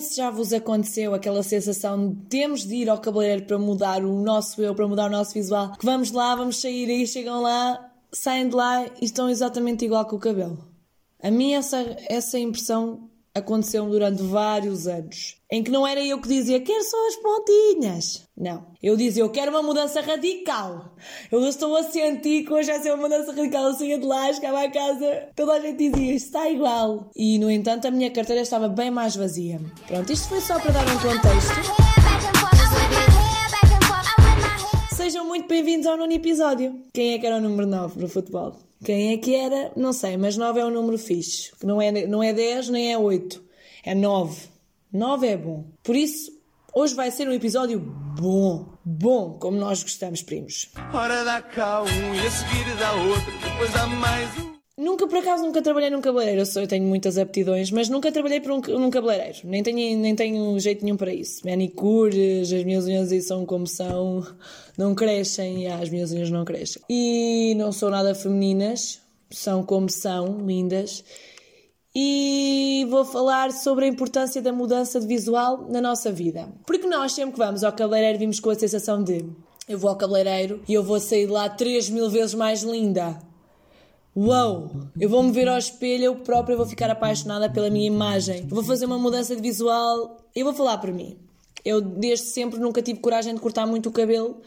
se já vos aconteceu aquela sensação de temos de ir ao cabeleireiro para mudar o nosso eu, para mudar o nosso visual, que vamos lá, vamos sair e chegam lá, saem de lá e estão exatamente igual com o cabelo. A mim essa, essa impressão aconteceu durante vários anos, em que não era eu que dizia quero só as pontinhas. Não, eu dizia eu quero uma mudança radical. Eu estou a sentir que hoje vai ser uma mudança radical. Eu saía de lá, chegava à casa, toda a gente dizia está igual. E no entanto a minha carteira estava bem mais vazia. Pronto, isto foi só para dar um contexto. Sejam muito bem-vindos ao nono episódio. Quem é que era o número 9 no futebol? Quem é que era? Não sei, mas 9 é um número fixe. Não é, não é 10 nem é 8. É 9. 9 é bom. Por isso, hoje vai ser um episódio bom. Bom, como nós gostamos, primos. Ora dá cá um e a seguir dá outro, depois dá mais um. Nunca, por acaso, nunca trabalhei num cabeleireiro. Eu, sou, eu tenho muitas aptidões, mas nunca trabalhei por um, num cabeleireiro. Nem tenho, nem tenho jeito nenhum para isso. Manicures, as minhas unhas aí são como são, não crescem, e as minhas unhas não crescem. E não são nada femininas, são como são, lindas. E vou falar sobre a importância da mudança de visual na nossa vida. Porque nós, sempre que vamos ao cabeleireiro, vimos com a sensação de eu vou ao cabeleireiro e eu vou sair de lá 3 mil vezes mais linda. Uau! Eu vou me ver ao espelho, eu própria vou ficar apaixonada pela minha imagem. Vou fazer uma mudança de visual. Eu vou falar por mim. Eu desde sempre nunca tive coragem de cortar muito o cabelo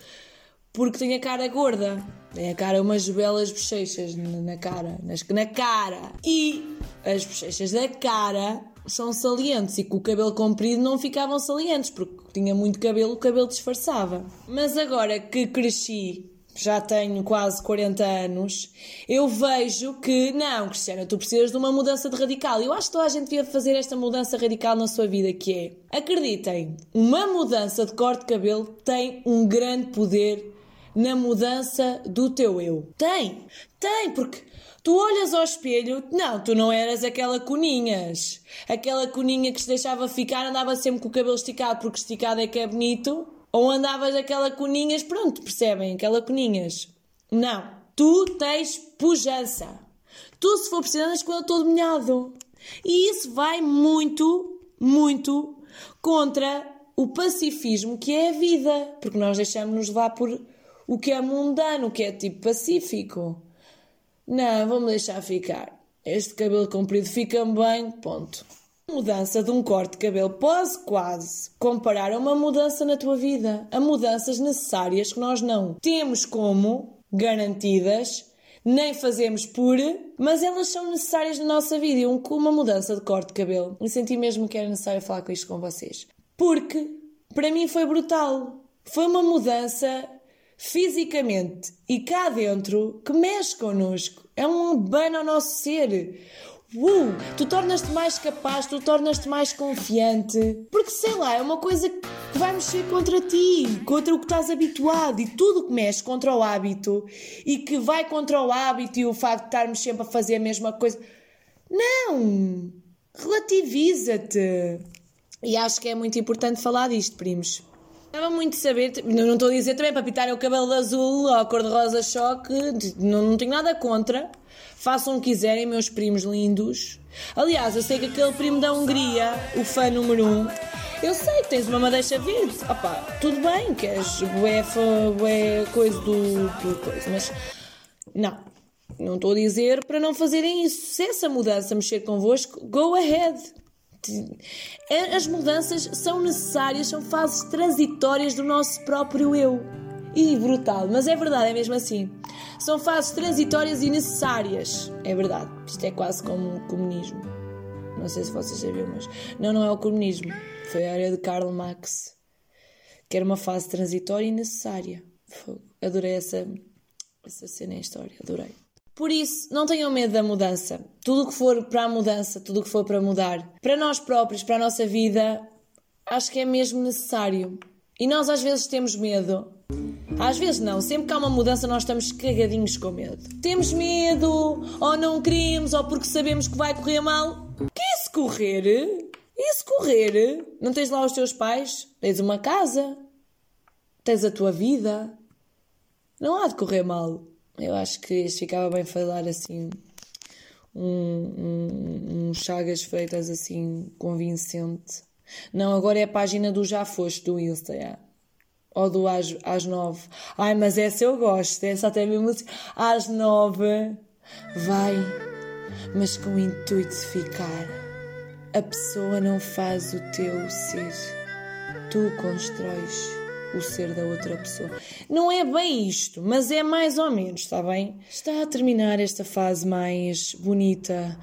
porque tenho a cara gorda. Tenho a cara umas belas bochechas na cara, nas, na cara. E as bochechas da cara são salientes e com o cabelo comprido não ficavam salientes porque tinha muito cabelo, o cabelo disfarçava. Mas agora que cresci já tenho quase 40 anos, eu vejo que, não, Cristiana, tu precisas de uma mudança de radical. Eu acho que toda a gente devia fazer esta mudança radical na sua vida, que é, acreditem, uma mudança de corte de cabelo tem um grande poder na mudança do teu eu. Tem, tem, porque tu olhas ao espelho, não, tu não eras aquela coninhas. Aquela coninha que se deixava ficar, andava sempre com o cabelo esticado, porque esticado é que é bonito. Ou andavas aquela coninhas, pronto, percebem? Aquela coninhas. Não. Tu tens pujança. Tu, se for preciso, andas com ele todo molhado. E isso vai muito, muito contra o pacifismo que é a vida. Porque nós deixamos-nos levar por o que é mundano, o que é tipo pacífico. Não, vamos deixar ficar. Este cabelo comprido fica-me bem, ponto. Mudança de um corte de cabelo pode quase comparar a uma mudança na tua vida. A mudanças necessárias que nós não temos como garantidas, nem fazemos por, mas elas são necessárias na nossa vida. E um, uma mudança de corte de cabelo, e senti mesmo que era necessário falar com isto com vocês. Porque para mim foi brutal. Foi uma mudança fisicamente e cá dentro que mexe connosco. É um banho ao nosso ser. Uh, tu tornas-te mais capaz, tu tornas-te mais confiante. Porque sei lá, é uma coisa que vai mexer contra ti, contra o que estás habituado. E tudo que mexe contra o hábito e que vai contra o hábito e o facto de estarmos sempre a fazer a mesma coisa. Não! Relativiza-te. E acho que é muito importante falar disto, primos. Estava muito a saber, não estou a dizer também para pintar o cabelo de azul ou a cor de rosa choque, não, não tenho nada contra. Façam o que quiserem, meus primos lindos. Aliás, eu sei que aquele primo da Hungria, o fã número um, eu sei que tens uma madeixa verde. Opa, tudo bem, que és bué, bué coisa do, do coisa, mas não. Não estou a dizer para não fazerem isso. Se essa mudança mexer convosco, go ahead. As mudanças são necessárias, são fases transitórias do nosso próprio eu. E brutal, mas é verdade, é mesmo assim. São fases transitórias e necessárias. É verdade. Isto é quase como o comunismo. Não sei se vocês sabiam, mas. Não, não é o comunismo. Foi a área de Karl Marx. Que era uma fase transitória e necessária. Adorei essa, essa cena em história. Adorei. Por isso, não tenham medo da mudança. Tudo o que for para a mudança, tudo o que for para mudar, para nós próprios, para a nossa vida, acho que é mesmo necessário. E nós às vezes temos medo. Às vezes não, sempre que há uma mudança nós estamos cagadinhos com medo. Temos medo, ou não queremos, ou porque sabemos que vai correr mal. Que é se correr? E se correr? Não tens lá os teus pais? Tens uma casa? Tens a tua vida? Não há de correr mal. Eu acho que ficava bem falar assim. Um, um, um Chagas Freitas assim convincente. Não, agora é a página do Já Foste do Insta, yeah. Ou do às, às nove. Ai, mas essa eu gosto, essa até mesmo. Às nove. Vai, mas com o intuito de ficar. A pessoa não faz o teu ser. Tu constróis o ser da outra pessoa. Não é bem isto, mas é mais ou menos, está bem? Está a terminar esta fase mais bonita,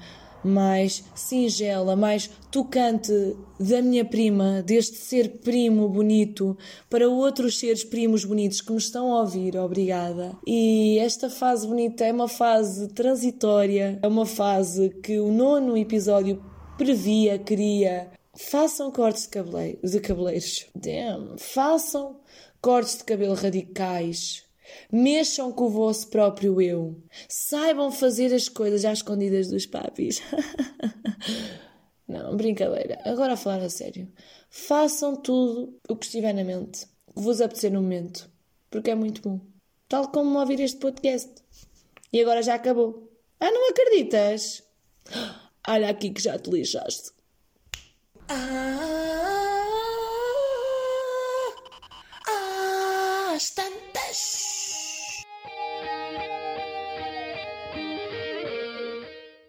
mais singela, mais tocante da minha prima, deste ser primo bonito, para outros seres primos bonitos que me estão a ouvir, obrigada. E esta fase bonita é uma fase transitória, é uma fase que o nono episódio previa, queria. Façam cortes de, cabele de cabeleiros. Damn. Façam cortes de cabelo radicais Mexam com o vosso próprio eu. Saibam fazer as coisas às escondidas dos papis. Não, brincadeira. Agora a falar a sério. Façam tudo o que estiver na mente, que vos apetecer no momento, porque é muito bom. Tal como ouvir este podcast. E agora já acabou. Ah, não acreditas? Olha aqui que já te lixaste. Ah.